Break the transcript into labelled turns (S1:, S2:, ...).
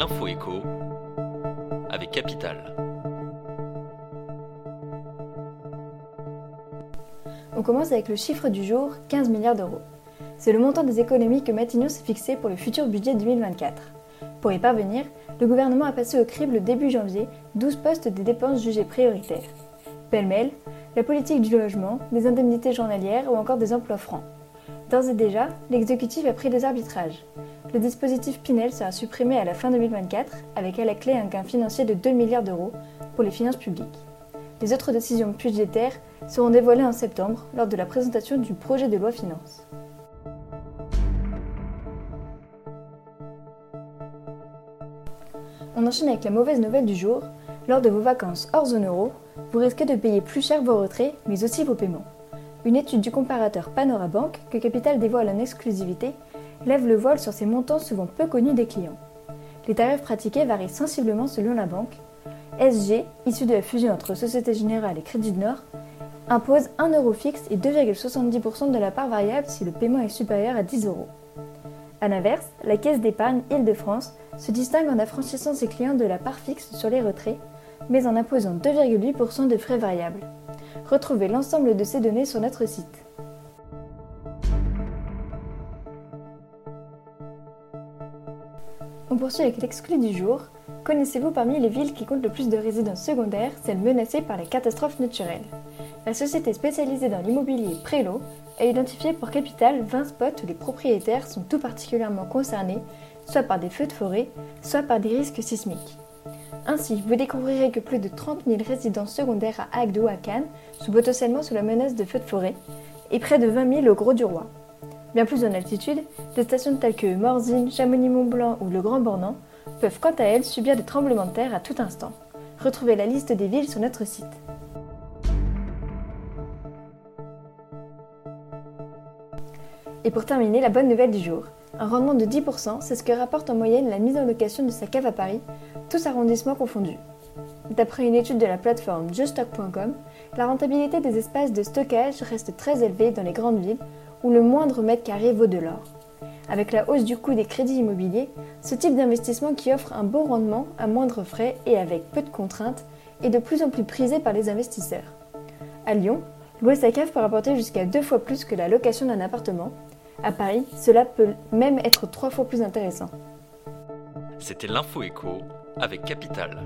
S1: l'info écho avec Capital.
S2: On commence avec le chiffre du jour, 15 milliards d'euros. C'est le montant des économies que Matignon s'est fixé pour le futur budget 2024. Pour y parvenir, le gouvernement a passé au crible début janvier 12 postes des dépenses jugées prioritaires. Pêle-mêle, la politique du logement, des indemnités journalières ou encore des emplois francs. D'ores et déjà, l'exécutif a pris des arbitrages. Le dispositif Pinel sera supprimé à la fin 2024, avec à la clé un gain financier de 2 milliards d'euros pour les finances publiques. Les autres décisions budgétaires seront dévoilées en septembre lors de la présentation du projet de loi finance. On enchaîne avec la mauvaise nouvelle du jour. Lors de vos vacances hors zone euro, vous risquez de payer plus cher vos retraits, mais aussi vos paiements. Une étude du comparateur Panorabank, que Capital dévoile en exclusivité, lève le voile sur ces montants souvent peu connus des clients. Les tarifs pratiqués varient sensiblement selon la banque. SG, issu de la fusion entre Société Générale et Crédit Nord, impose 1 euro fixe et 2,70% de la part variable si le paiement est supérieur à 10 euros. A l'inverse, la Caisse d'épargne Île-de-France se distingue en affranchissant ses clients de la part fixe sur les retraits, mais en imposant 2,8% de frais variables. Retrouvez l'ensemble de ces données sur notre site. On poursuit avec l'exclu du jour. Connaissez-vous parmi les villes qui comptent le plus de résidences secondaires celles menacées par les catastrophes naturelles? La société spécialisée dans l'immobilier Prélo a identifié pour Capital 20 spots où les propriétaires sont tout particulièrement concernés, soit par des feux de forêt, soit par des risques sismiques. Ainsi, vous découvrirez que plus de 30 000 résidences secondaires à Agdou, à Cannes, sont potentiellement sous la menace de feux de forêt, et près de 20 000 au Gros du Roi. Bien plus en altitude, des stations telles que Morzine, Chamonix-Mont-Blanc ou le Grand Bornand peuvent quant à elles subir des tremblements de terre à tout instant. Retrouvez la liste des villes sur notre site. Et pour terminer, la bonne nouvelle du jour. Un rendement de 10%, c'est ce que rapporte en moyenne la mise en location de sa cave à Paris, tous arrondissements confondus. D'après une étude de la plateforme juststock.com, la rentabilité des espaces de stockage reste très élevée dans les grandes villes où le moindre mètre carré vaut de l'or. Avec la hausse du coût des crédits immobiliers, ce type d'investissement qui offre un bon rendement à moindre frais et avec peu de contraintes est de plus en plus prisé par les investisseurs. À Lyon, louer sa cave peut rapporter jusqu'à deux fois plus que la location d'un appartement. À Paris, cela peut même être trois fois plus intéressant.
S1: C'était l'info écho avec Capital.